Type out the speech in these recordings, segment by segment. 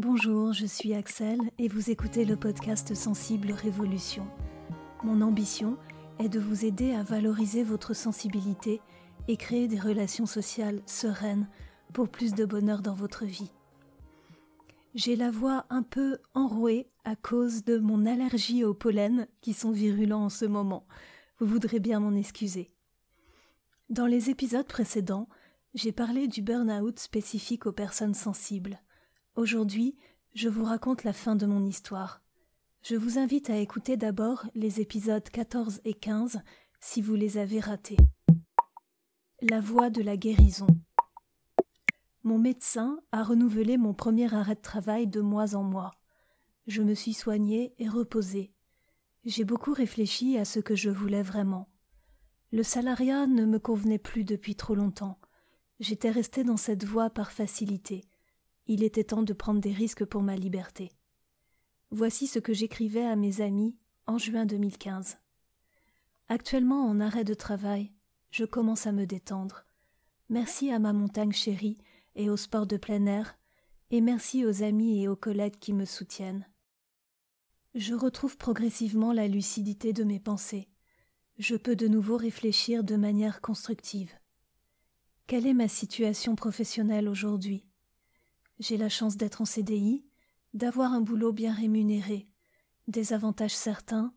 Bonjour, je suis Axel et vous écoutez le podcast Sensible Révolution. Mon ambition est de vous aider à valoriser votre sensibilité et créer des relations sociales sereines pour plus de bonheur dans votre vie. J'ai la voix un peu enrouée à cause de mon allergie au pollen qui sont virulents en ce moment. Vous voudrez bien m'en excuser. Dans les épisodes précédents, j'ai parlé du burn-out spécifique aux personnes sensibles. Aujourd'hui, je vous raconte la fin de mon histoire. Je vous invite à écouter d'abord les épisodes 14 et 15 si vous les avez ratés. La voie de la guérison. Mon médecin a renouvelé mon premier arrêt de travail de mois en mois. Je me suis soignée et reposée. J'ai beaucoup réfléchi à ce que je voulais vraiment. Le salariat ne me convenait plus depuis trop longtemps. J'étais restée dans cette voie par facilité. Il était temps de prendre des risques pour ma liberté. Voici ce que j'écrivais à mes amis en juin 2015. Actuellement en arrêt de travail, je commence à me détendre. Merci à ma montagne chérie et au sport de plein air, et merci aux amis et aux collègues qui me soutiennent. Je retrouve progressivement la lucidité de mes pensées. Je peux de nouveau réfléchir de manière constructive. Quelle est ma situation professionnelle aujourd'hui? J'ai la chance d'être en CDI, d'avoir un boulot bien rémunéré, des avantages certains,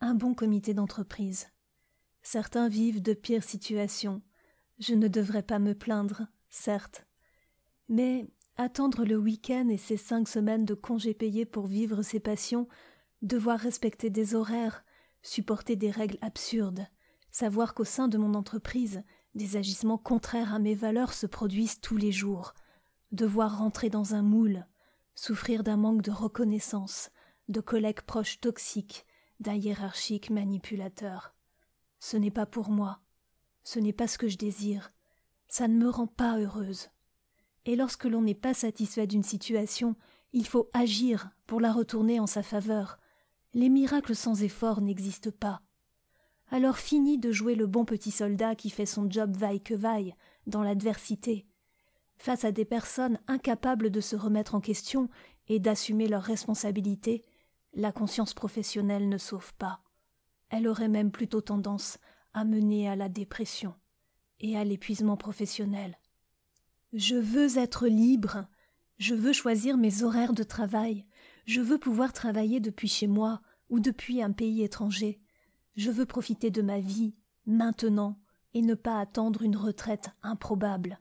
un bon comité d'entreprise. Certains vivent de pires situations. Je ne devrais pas me plaindre, certes. Mais attendre le week-end et ces cinq semaines de congés payés pour vivre ses passions, devoir respecter des horaires, supporter des règles absurdes, savoir qu'au sein de mon entreprise, des agissements contraires à mes valeurs se produisent tous les jours. Devoir rentrer dans un moule, souffrir d'un manque de reconnaissance, de collègues proches toxiques, d'un hiérarchique manipulateur. Ce n'est pas pour moi. Ce n'est pas ce que je désire. Ça ne me rend pas heureuse. Et lorsque l'on n'est pas satisfait d'une situation, il faut agir pour la retourner en sa faveur. Les miracles sans effort n'existent pas alors fini de jouer le bon petit soldat qui fait son job vaille que vaille, dans l'adversité. Face à des personnes incapables de se remettre en question et d'assumer leurs responsabilités, la conscience professionnelle ne sauve pas. Elle aurait même plutôt tendance à mener à la dépression et à l'épuisement professionnel. Je veux être libre, je veux choisir mes horaires de travail, je veux pouvoir travailler depuis chez moi ou depuis un pays étranger. Je veux profiter de ma vie, maintenant, et ne pas attendre une retraite improbable.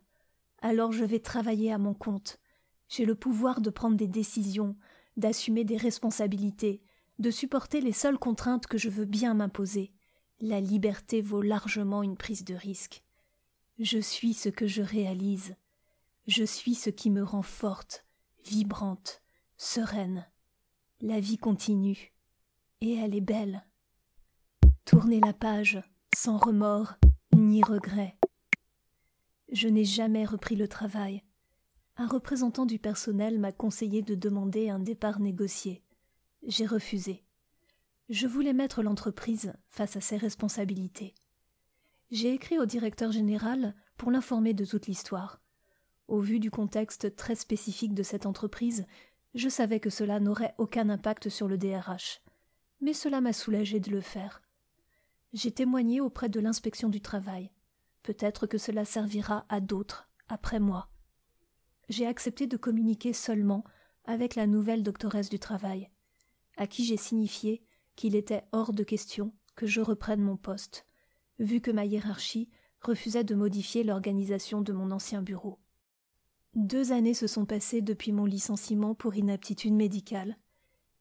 Alors je vais travailler à mon compte. J'ai le pouvoir de prendre des décisions, d'assumer des responsabilités, de supporter les seules contraintes que je veux bien m'imposer. La liberté vaut largement une prise de risque. Je suis ce que je réalise. Je suis ce qui me rend forte, vibrante, sereine. La vie continue. Et elle est belle. Tourner la page, sans remords ni regret. Je n'ai jamais repris le travail. Un représentant du personnel m'a conseillé de demander un départ négocié. J'ai refusé. Je voulais mettre l'entreprise face à ses responsabilités. J'ai écrit au directeur général pour l'informer de toute l'histoire. Au vu du contexte très spécifique de cette entreprise, je savais que cela n'aurait aucun impact sur le DRH. Mais cela m'a soulagé de le faire. J'ai témoigné auprès de l'inspection du travail. Peut-être que cela servira à d'autres après moi. J'ai accepté de communiquer seulement avec la nouvelle doctoresse du travail, à qui j'ai signifié qu'il était hors de question que je reprenne mon poste, vu que ma hiérarchie refusait de modifier l'organisation de mon ancien bureau. Deux années se sont passées depuis mon licenciement pour inaptitude médicale,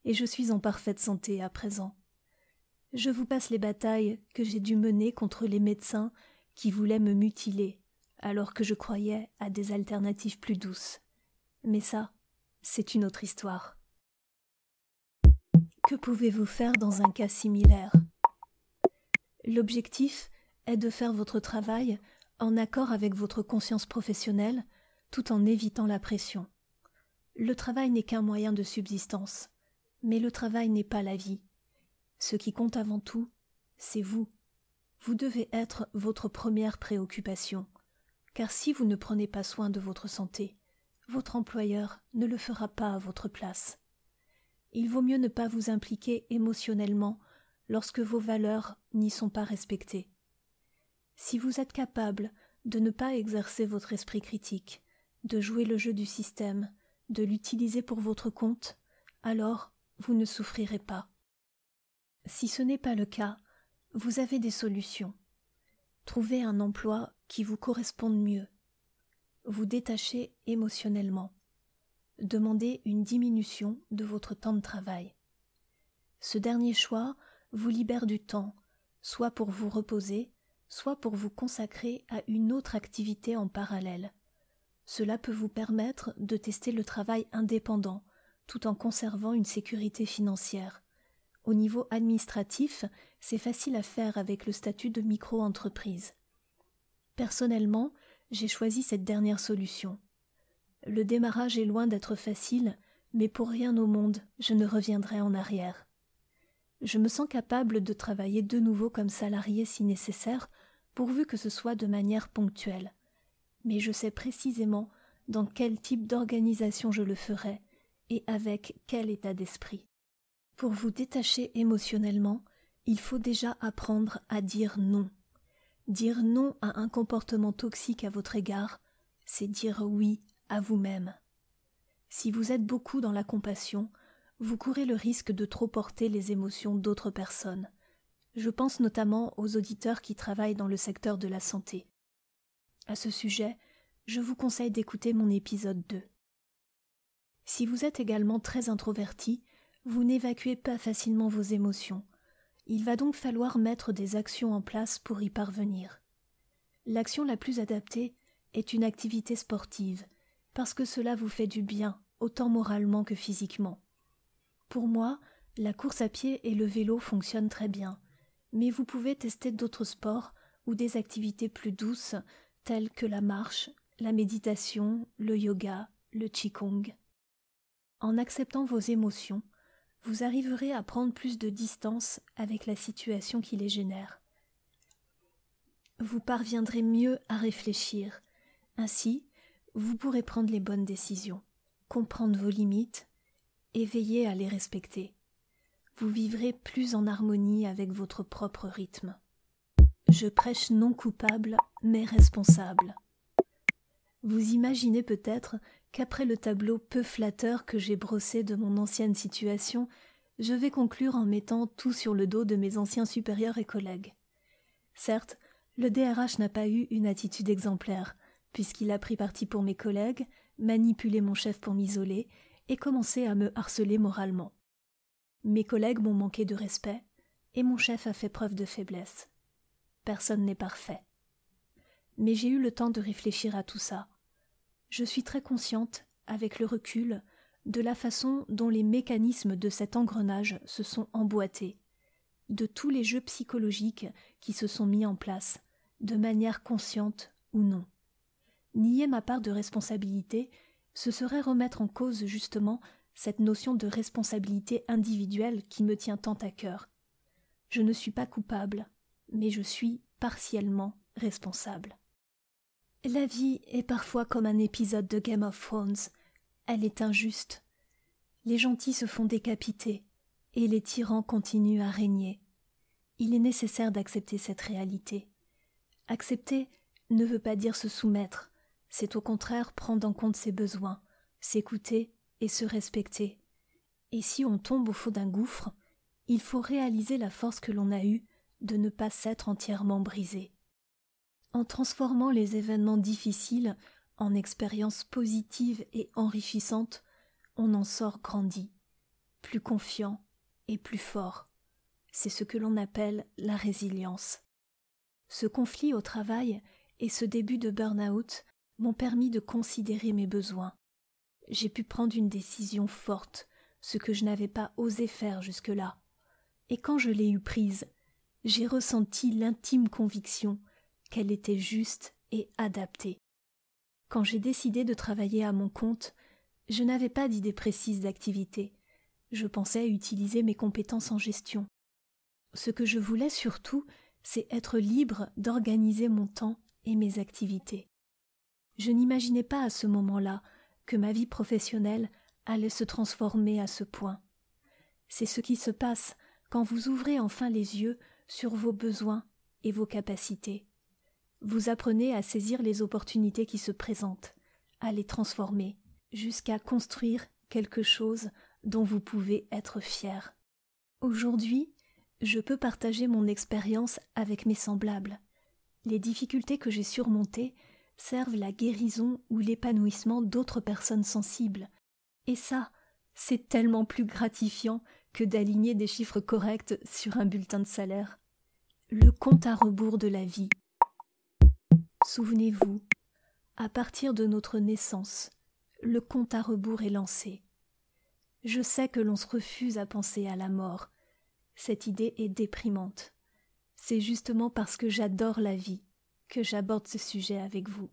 et je suis en parfaite santé à présent. Je vous passe les batailles que j'ai dû mener contre les médecins qui voulaient me mutiler, alors que je croyais à des alternatives plus douces. Mais ça, c'est une autre histoire. Que pouvez-vous faire dans un cas similaire? L'objectif est de faire votre travail en accord avec votre conscience professionnelle tout en évitant la pression. Le travail n'est qu'un moyen de subsistance, mais le travail n'est pas la vie. Ce qui compte avant tout, c'est vous. Vous devez être votre première préoccupation, car si vous ne prenez pas soin de votre santé, votre employeur ne le fera pas à votre place. Il vaut mieux ne pas vous impliquer émotionnellement lorsque vos valeurs n'y sont pas respectées. Si vous êtes capable de ne pas exercer votre esprit critique, de jouer le jeu du système, de l'utiliser pour votre compte, alors vous ne souffrirez pas. Si ce n'est pas le cas, vous avez des solutions. Trouvez un emploi qui vous corresponde mieux. Vous détachez émotionnellement. Demandez une diminution de votre temps de travail. Ce dernier choix vous libère du temps, soit pour vous reposer, soit pour vous consacrer à une autre activité en parallèle. Cela peut vous permettre de tester le travail indépendant, tout en conservant une sécurité financière. Au niveau administratif, c'est facile à faire avec le statut de micro-entreprise. Personnellement, j'ai choisi cette dernière solution. Le démarrage est loin d'être facile, mais pour rien au monde je ne reviendrai en arrière. Je me sens capable de travailler de nouveau comme salarié si nécessaire, pourvu que ce soit de manière ponctuelle. Mais je sais précisément dans quel type d'organisation je le ferai et avec quel état d'esprit. Pour vous détacher émotionnellement, il faut déjà apprendre à dire non. Dire non à un comportement toxique à votre égard, c'est dire oui à vous-même. Si vous êtes beaucoup dans la compassion, vous courez le risque de trop porter les émotions d'autres personnes. Je pense notamment aux auditeurs qui travaillent dans le secteur de la santé. À ce sujet, je vous conseille d'écouter mon épisode 2. Si vous êtes également très introverti, vous n'évacuez pas facilement vos émotions. Il va donc falloir mettre des actions en place pour y parvenir. L'action la plus adaptée est une activité sportive, parce que cela vous fait du bien, autant moralement que physiquement. Pour moi, la course à pied et le vélo fonctionnent très bien, mais vous pouvez tester d'autres sports ou des activités plus douces telles que la marche, la méditation, le yoga, le qigong. En acceptant vos émotions, vous arriverez à prendre plus de distance avec la situation qui les génère. Vous parviendrez mieux à réfléchir. Ainsi, vous pourrez prendre les bonnes décisions, comprendre vos limites et veillez à les respecter. Vous vivrez plus en harmonie avec votre propre rythme. Je prêche non coupable, mais responsable. Vous imaginez peut-être qu'après le tableau peu flatteur que j'ai brossé de mon ancienne situation, je vais conclure en mettant tout sur le dos de mes anciens supérieurs et collègues. Certes, le DRH n'a pas eu une attitude exemplaire, puisqu'il a pris parti pour mes collègues, manipulé mon chef pour m'isoler et commencé à me harceler moralement. Mes collègues m'ont manqué de respect, et mon chef a fait preuve de faiblesse. Personne n'est parfait. Mais j'ai eu le temps de réfléchir à tout ça. Je suis très consciente, avec le recul, de la façon dont les mécanismes de cet engrenage se sont emboîtés, de tous les jeux psychologiques qui se sont mis en place, de manière consciente ou non. Nier ma part de responsabilité ce serait remettre en cause justement cette notion de responsabilité individuelle qui me tient tant à cœur. Je ne suis pas coupable, mais je suis partiellement responsable. La vie est parfois comme un épisode de Game of Thrones. Elle est injuste. Les gentils se font décapiter, et les tyrans continuent à régner. Il est nécessaire d'accepter cette réalité. Accepter ne veut pas dire se soumettre, c'est au contraire prendre en compte ses besoins, s'écouter et se respecter. Et si on tombe au fond d'un gouffre, il faut réaliser la force que l'on a eue de ne pas s'être entièrement brisé. Transformant les événements difficiles en expériences positives et enrichissantes, on en sort grandi, plus confiant et plus fort. C'est ce que l'on appelle la résilience. Ce conflit au travail et ce début de burn-out m'ont permis de considérer mes besoins. J'ai pu prendre une décision forte, ce que je n'avais pas osé faire jusque-là. Et quand je l'ai eue prise, j'ai ressenti l'intime conviction qu'elle était juste et adaptée. Quand j'ai décidé de travailler à mon compte, je n'avais pas d'idée précise d'activité. Je pensais utiliser mes compétences en gestion. Ce que je voulais surtout, c'est être libre d'organiser mon temps et mes activités. Je n'imaginais pas à ce moment-là que ma vie professionnelle allait se transformer à ce point. C'est ce qui se passe quand vous ouvrez enfin les yeux sur vos besoins et vos capacités. Vous apprenez à saisir les opportunités qui se présentent, à les transformer, jusqu'à construire quelque chose dont vous pouvez être fier. Aujourd'hui, je peux partager mon expérience avec mes semblables. Les difficultés que j'ai surmontées servent la guérison ou l'épanouissement d'autres personnes sensibles. Et ça, c'est tellement plus gratifiant que d'aligner des chiffres corrects sur un bulletin de salaire. Le compte à rebours de la vie. Souvenez-vous, à partir de notre naissance, le compte à rebours est lancé. Je sais que l'on se refuse à penser à la mort. Cette idée est déprimante. C'est justement parce que j'adore la vie que j'aborde ce sujet avec vous.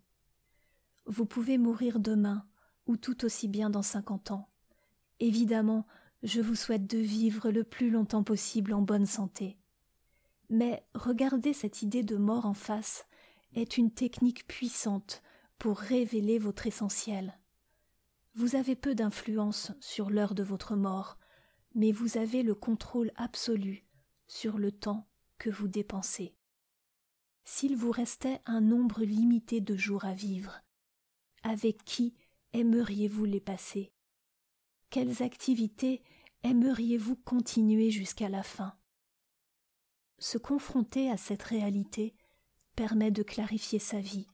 Vous pouvez mourir demain ou tout aussi bien dans cinquante ans. Évidemment, je vous souhaite de vivre le plus longtemps possible en bonne santé. Mais regarder cette idée de mort en face est une technique puissante pour révéler votre essentiel. Vous avez peu d'influence sur l'heure de votre mort, mais vous avez le contrôle absolu sur le temps que vous dépensez. S'il vous restait un nombre limité de jours à vivre, avec qui aimeriez-vous les passer? Quelles activités aimeriez-vous continuer jusqu'à la fin? Se confronter à cette réalité permet de clarifier sa vie,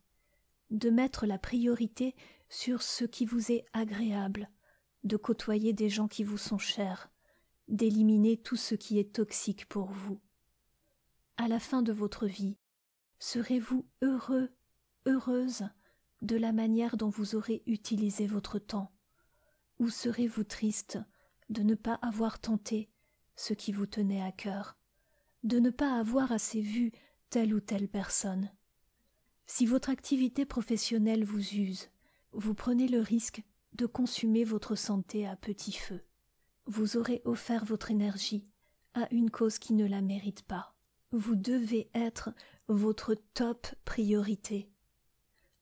de mettre la priorité sur ce qui vous est agréable, de côtoyer des gens qui vous sont chers, d'éliminer tout ce qui est toxique pour vous. À la fin de votre vie, serez-vous heureux, heureuse de la manière dont vous aurez utilisé votre temps, ou serez-vous triste de ne pas avoir tenté ce qui vous tenait à cœur, de ne pas avoir assez vu telle ou telle personne. Si votre activité professionnelle vous use, vous prenez le risque de consumer votre santé à petit feu. Vous aurez offert votre énergie à une cause qui ne la mérite pas. Vous devez être votre top priorité.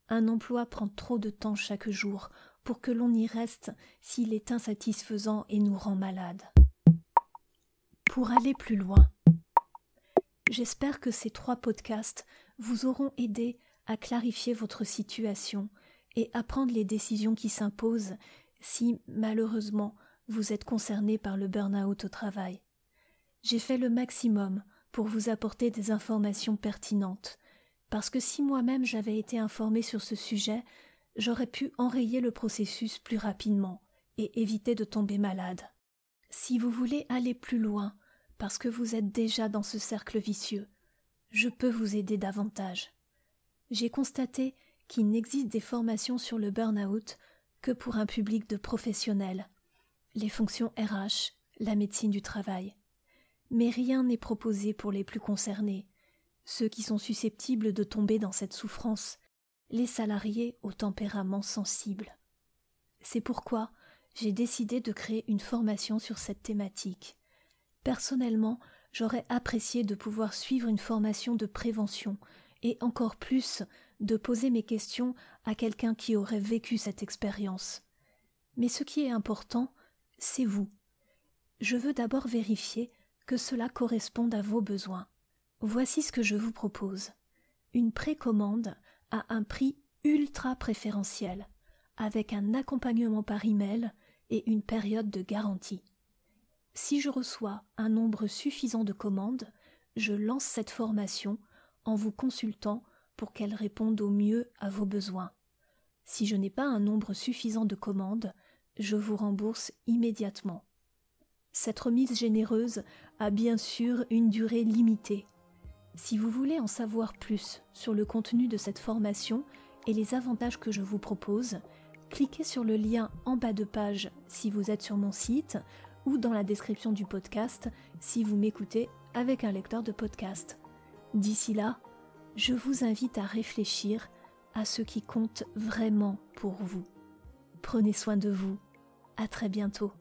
Un emploi prend trop de temps chaque jour pour que l'on y reste s'il est insatisfaisant et nous rend malades. Pour aller plus loin, j'espère que ces trois podcasts vous auront aidé à clarifier votre situation et à prendre les décisions qui s'imposent si, malheureusement, vous êtes concerné par le burn-out au travail. J'ai fait le maximum pour vous apporter des informations pertinentes, parce que si moi-même j'avais été informé sur ce sujet, j'aurais pu enrayer le processus plus rapidement et éviter de tomber malade. Si vous voulez aller plus loin, parce que vous êtes déjà dans ce cercle vicieux, je peux vous aider davantage. J'ai constaté qu'il n'existe des formations sur le burn-out que pour un public de professionnels, les fonctions RH, la médecine du travail. Mais rien n'est proposé pour les plus concernés, ceux qui sont susceptibles de tomber dans cette souffrance, les salariés au tempérament sensible. C'est pourquoi j'ai décidé de créer une formation sur cette thématique. Personnellement, j'aurais apprécié de pouvoir suivre une formation de prévention et encore plus de poser mes questions à quelqu'un qui aurait vécu cette expérience. Mais ce qui est important, c'est vous. Je veux d'abord vérifier que cela corresponde à vos besoins. Voici ce que je vous propose. Une précommande à un prix ultra préférentiel, avec un accompagnement par email et une période de garantie. Si je reçois un nombre suffisant de commandes, je lance cette formation en vous consultant pour qu'elle réponde au mieux à vos besoins. Si je n'ai pas un nombre suffisant de commandes, je vous rembourse immédiatement. Cette remise généreuse a bien sûr une durée limitée. Si vous voulez en savoir plus sur le contenu de cette formation et les avantages que je vous propose, cliquez sur le lien en bas de page si vous êtes sur mon site ou dans la description du podcast si vous m'écoutez avec un lecteur de podcast. D'ici là, je vous invite à réfléchir à ce qui compte vraiment pour vous. Prenez soin de vous. À très bientôt.